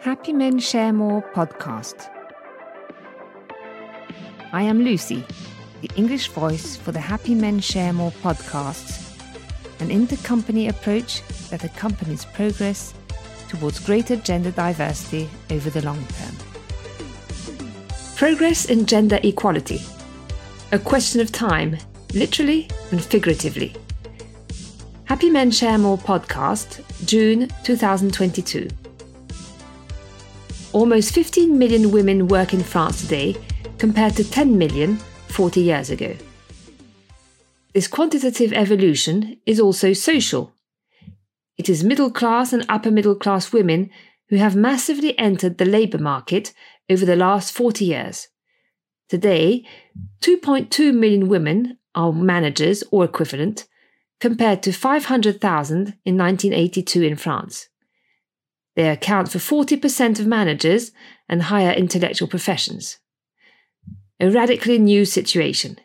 Happy Men Share More podcast. I am Lucy, the English voice for the Happy Men Share More podcasts, an intercompany approach that accompanies progress towards greater gender diversity over the long term. Progress in gender equality. A question of time, literally and figuratively. Happy Men Share More podcast, June 2022. Almost 15 million women work in France today, compared to 10 million 40 years ago. This quantitative evolution is also social. It is middle class and upper middle class women who have massively entered the labour market over the last 40 years. Today, 2.2 million women are managers or equivalent, compared to 500,000 in 1982 in France. They account for 40% of managers and higher intellectual professions. A radically new situation.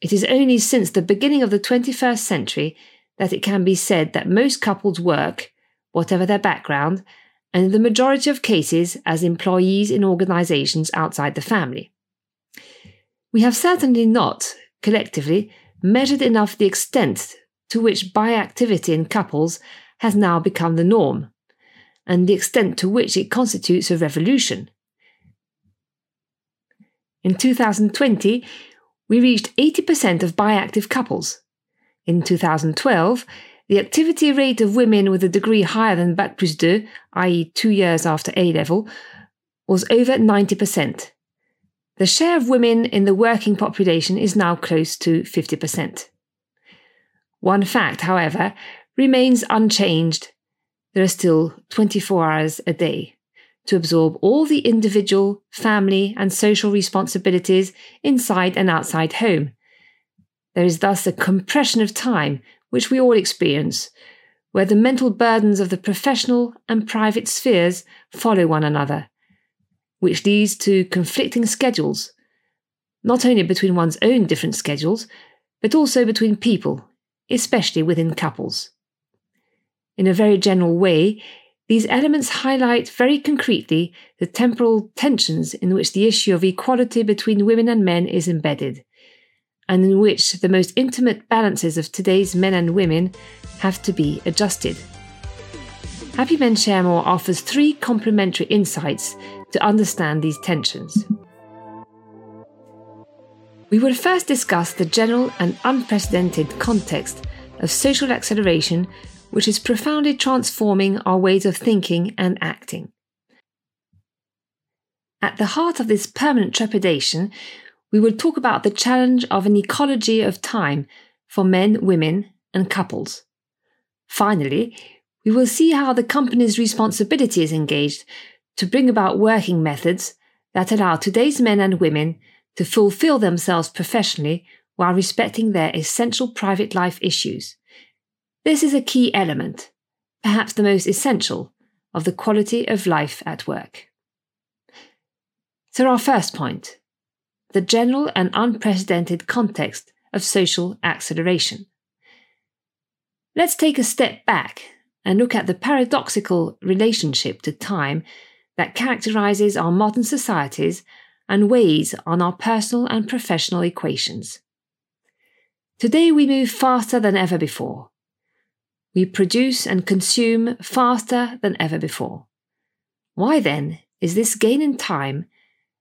It is only since the beginning of the 21st century that it can be said that most couples work, whatever their background, and in the majority of cases as employees in organizations outside the family. We have certainly not, collectively, measured enough the extent to which bi-activity in couples has now become the norm, and the extent to which it constitutes a revolution. In 2020, we reached 80% of bi-active couples. In 2012, the activity rate of women with a degree higher than Bac plus 2, i.e., two years after A level, was over 90%. The share of women in the working population is now close to 50%. One fact, however, remains unchanged. There are still 24 hours a day to absorb all the individual, family, and social responsibilities inside and outside home. There is thus a compression of time which we all experience, where the mental burdens of the professional and private spheres follow one another, which leads to conflicting schedules, not only between one's own different schedules, but also between people especially within couples. In a very general way, these elements highlight very concretely the temporal tensions in which the issue of equality between women and men is embedded, and in which the most intimate balances of today's men and women have to be adjusted. Happy Men Share More offers three complementary insights to understand these tensions. We will first discuss the general and unprecedented context of social acceleration, which is profoundly transforming our ways of thinking and acting. At the heart of this permanent trepidation, we will talk about the challenge of an ecology of time for men, women, and couples. Finally, we will see how the company's responsibility is engaged to bring about working methods that allow today's men and women to fulfill themselves professionally while respecting their essential private life issues. This is a key element, perhaps the most essential, of the quality of life at work. So, our first point the general and unprecedented context of social acceleration. Let's take a step back and look at the paradoxical relationship to time that characterizes our modern societies and weighs on our personal and professional equations. Today we move faster than ever before. We produce and consume faster than ever before. Why then is this gain in time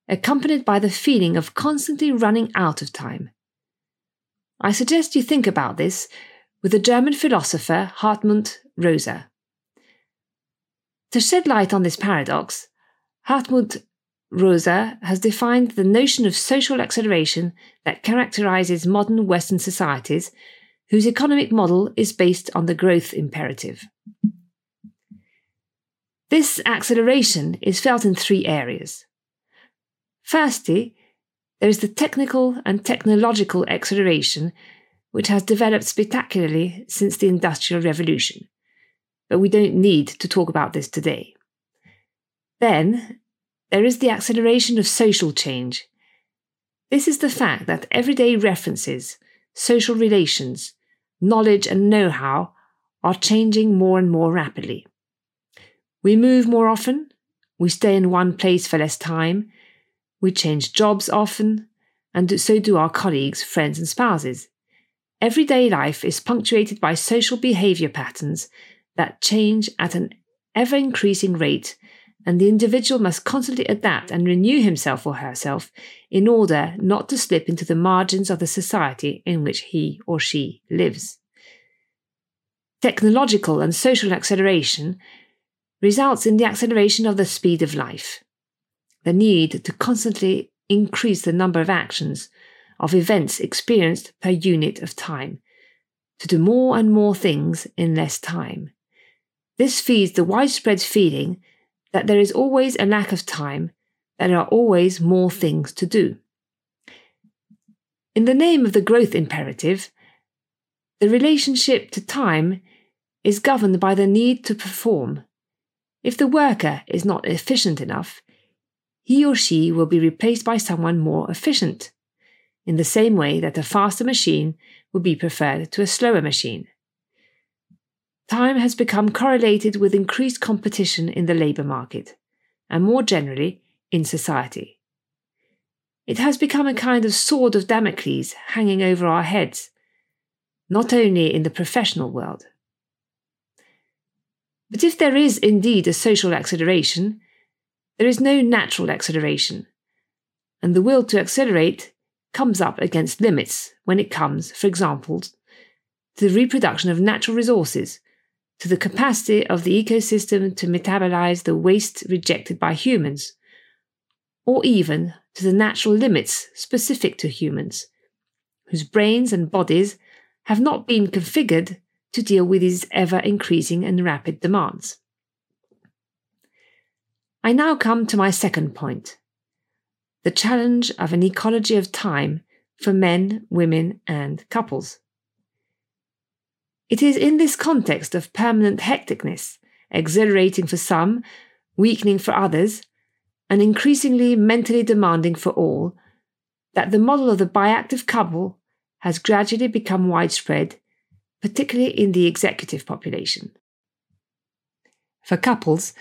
accompanied by the feeling of constantly running out of time? I suggest you think about this with the German philosopher Hartmut Rosa. To shed light on this paradox, Hartmut Rosa has defined the notion of social acceleration that characterizes modern Western societies, whose economic model is based on the growth imperative. This acceleration is felt in three areas. Firstly, there is the technical and technological acceleration, which has developed spectacularly since the Industrial Revolution. But we don't need to talk about this today. Then there is the acceleration of social change. This is the fact that everyday references, social relations, knowledge, and know how are changing more and more rapidly. We move more often, We stay in one place for less time. We change jobs often, and so do our colleagues, friends, and spouses. Everyday life is punctuated by social behavior patterns that change at an ever increasing rate, and the individual must constantly adapt and renew himself or herself in order not to slip into the margins of the society in which he or she lives. Technological and social acceleration results in the acceleration of the speed of life, the need to constantly increase the number of actions, of events experienced per unit of time, to do more and more things in less time. This feeds the widespread feeling that there is always a lack of time, that there are always more things to do. In the name of the growth imperative, the relationship to time is governed by the need to perform. If the worker is not efficient enough, he or she will be replaced by someone more efficient, in the same way that a faster machine would be preferred to a slower machine. Time has become correlated with increased competition in the labour market, and more generally, in society. It has become a kind of sword of Damocles hanging over our heads, not only in the professional world. But if there is indeed a social acceleration, there is no natural acceleration, and the will to accelerate comes up against limits when it comes, for example, to the reproduction of natural resources, to the capacity of the ecosystem to metabolize the waste rejected by humans, or even to the natural limits specific to humans, whose brains and bodies have not been configured to deal with these ever increasing and rapid demands. I now come to my second point the challenge of an ecology of time for men, women, and couples. It is in this context of permanent hecticness, exhilarating for some, weakening for others, and increasingly mentally demanding for all, that the model of the biactive couple has gradually become widespread, particularly in the executive population. For couples,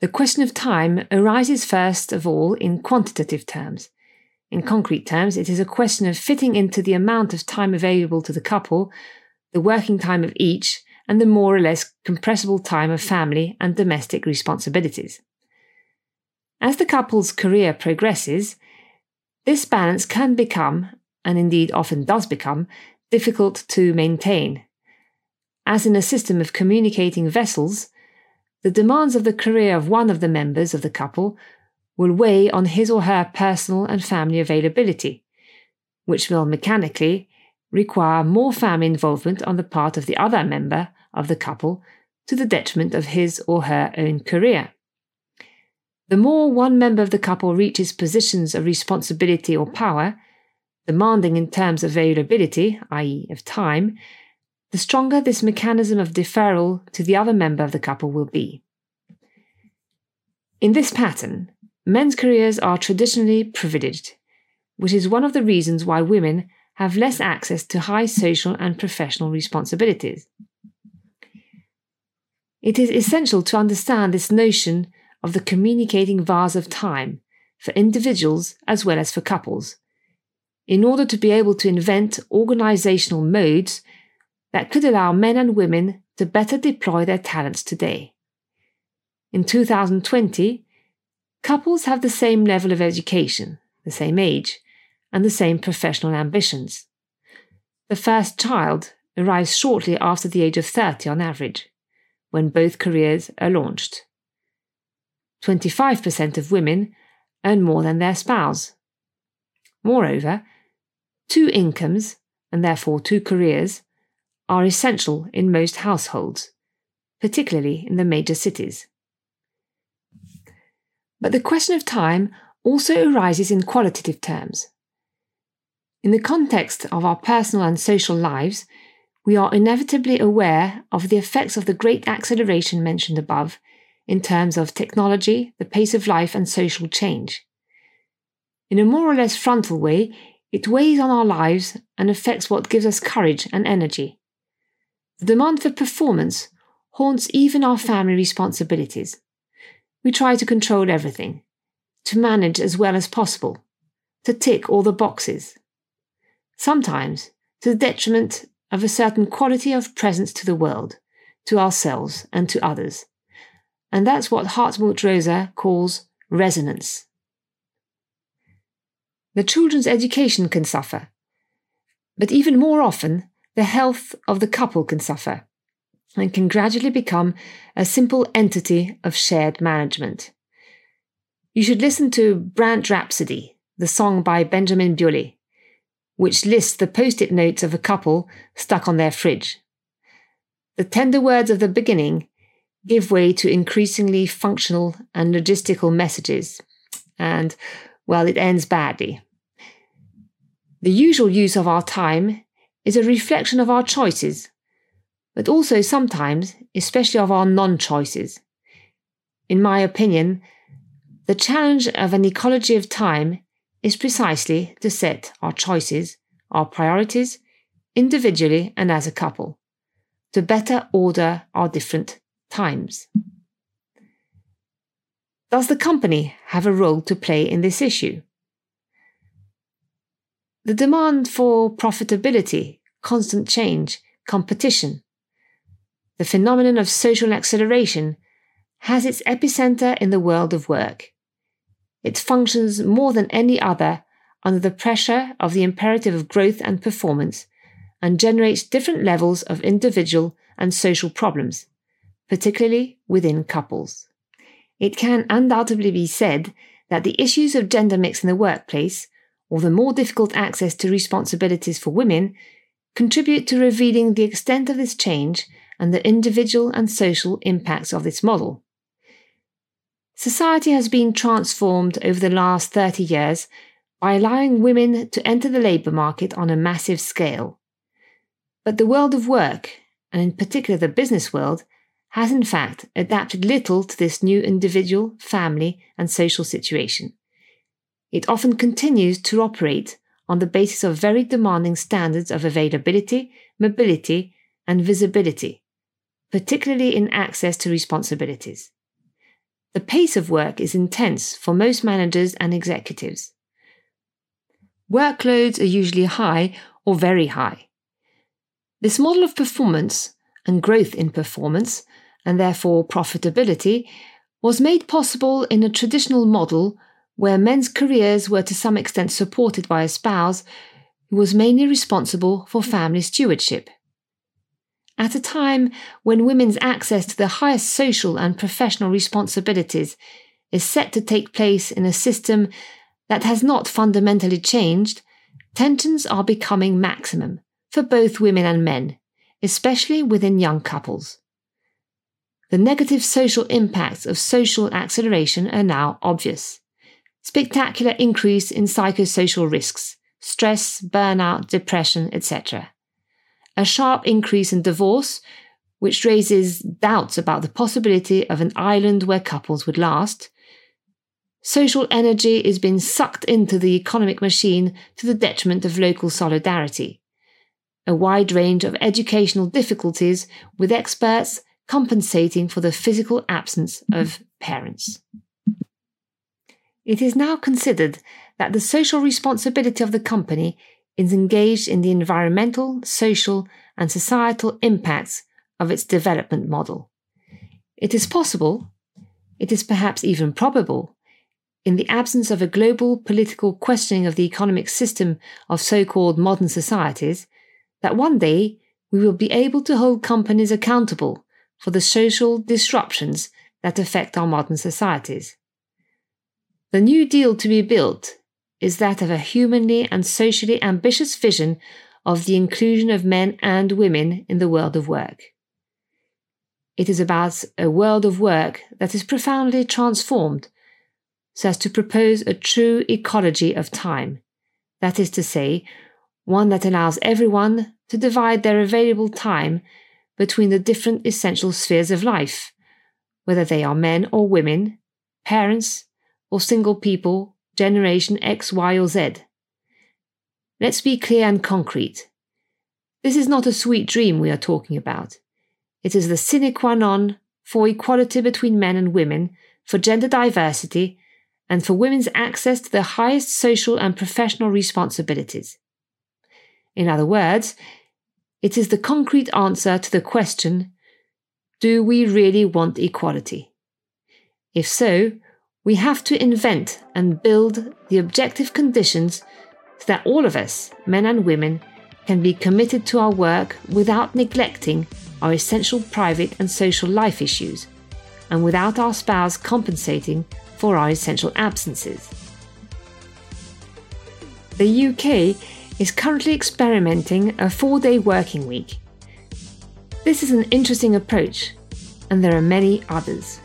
the question of time arises first of all in quantitative terms. In concrete terms, it is a question of fitting into the amount of time available to the couple, the working time of each, and the more or less compressible time of family and domestic responsibilities. As the couple's career progresses, this balance can become, and indeed often does become, difficult to maintain. As in a system of communicating vessels, the demands of the career of one of the members of the couple will weigh on his or her personal and family availability, which will mechanically require more family involvement on the part of the other member of the couple to the detriment of his or her own career. The more one member of the couple reaches positions of responsibility or power, demanding in terms of availability, i.e., of time, the stronger this mechanism of deferral to the other member of the couple will be. In this pattern, men's careers are traditionally privileged, which is one of the reasons why women have less access to high social and professional responsibilities. It is essential to understand this notion of the communicating vase of time for individuals as well as for couples, in order to be able to invent organizational modes that could allow men and women to better deploy their talents today. In 2020, couples have the same level of education, the same age, and the same professional ambitions. The first child arrives shortly after the age of 30 on average, when both careers are launched. 25% of women earn more than their spouse. Moreover, two incomes, and therefore two careers, are essential in most households, particularly in the major cities. But the question of time also arises in qualitative terms. In the context of our personal and social lives, we are inevitably aware of the effects of the great acceleration mentioned above in terms of technology, the pace of life, and social change. In a more or less frontal way, it weighs on our lives and affects what gives us courage and energy. The demand for performance haunts even our family responsibilities. we try to control everything, to manage as well as possible, to tick all the boxes. Sometimes to the detriment of a certain quality of presence to the world, to ourselves, and to others. And that's what Hartmut Rosa calls resonance. The children's education can suffer, but even more often, the health of the couple can suffer and can gradually become a simple entity of shared management. You should listen to Brandt Rhapsody, the song by Benjamin Biolay, which lists the post it notes of a couple stuck on their fridge. The tender words of the beginning give way to increasingly functional and logistical messages, and, well, it ends badly. The usual use of our time is a reflection of our choices but also sometimes, especially of our non choices. In my opinion, the challenge of an ecology of time is precisely to set our choices, our priorities, individually and as a couple, to better order our different times. Does the company have a role to play in this issue? The demand for profitability, constant change, competition, the phenomenon of social acceleration has its epicenter in the world of work. It functions more than any other under the pressure of the imperative of growth and performance and generates different levels of individual and social problems, particularly within couples. It can undoubtedly be said that the issues of gender mix in the workplace, or the more difficult access to responsibilities for women, contribute to revealing the extent of this change and the individual and social impacts of this model. Society has been transformed over the last 30 years by allowing women to enter the labour market on a massive scale. But the world of work, and in particular the business world, has in fact adapted little to this new individual, family, and social situation. It often continues to operate on the basis of very demanding standards of availability, mobility, and visibility, particularly in access to responsibilities. The pace of work is intense for most managers and executives. Workloads are usually high or very high. This model of performance and growth in performance, and therefore profitability, was made possible in a traditional model where men's careers were to some extent supported by a spouse who was mainly responsible for family stewardship at a time when women's access to the highest social and professional responsibilities is set to take place in a system that has not fundamentally changed, tensions are becoming maximum for both women and men, especially within young couples. The negative social impacts of social acceleration are now obvious. Spectacular increase in psychosocial risks, stress, burnout, depression, etc a sharp increase in divorce, which raises doubts about the possibility of an island where couples would last. Social energy is being sucked into the economic machine to the detriment of local solidarity. A wide range of educational difficulties, with experts compensating for the physical absence mm-hmm. of parents. It is now considered that the social responsibility of the company is engaged in the environmental, social, and societal impacts of its development model. It is possible, it is perhaps even probable, in the absence of a global political questioning of the economic system of so called modern societies, that one day we will be able to hold companies accountable for the social disruptions that affect our modern societies. The New Deal to be built is that of a humanly and socially ambitious vision of the inclusion of men and women in the world of work. It is about a world of work that is profoundly transformed so as to propose a true ecology of time, that is to say, one that allows everyone to divide their available time between the different essential spheres of life, whether they are men or women, parents or single people generation X, Y, or Z. Let's be clear and concrete. This is not a sweet dream we are talking about. It is the sine qua non for equality between men and women for gender diversity and for women's access to the highest social and professional responsibilities. In other words, it is the concrete answer to the question Do we really want equality? If so, we have to invent and build the objective conditions so that all of us, men and women, can be committed to our work without neglecting our essential private and social life issues, and without our spouse compensating for our essential absences. The UK is currently experimenting a four day working week. This is an interesting approach, and there are many others.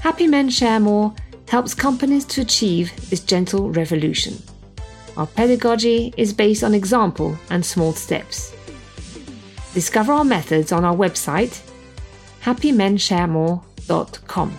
Happy Men Share More helps companies to achieve this gentle revolution. Our pedagogy is based on example and small steps. Discover our methods on our website happymensharemore.com.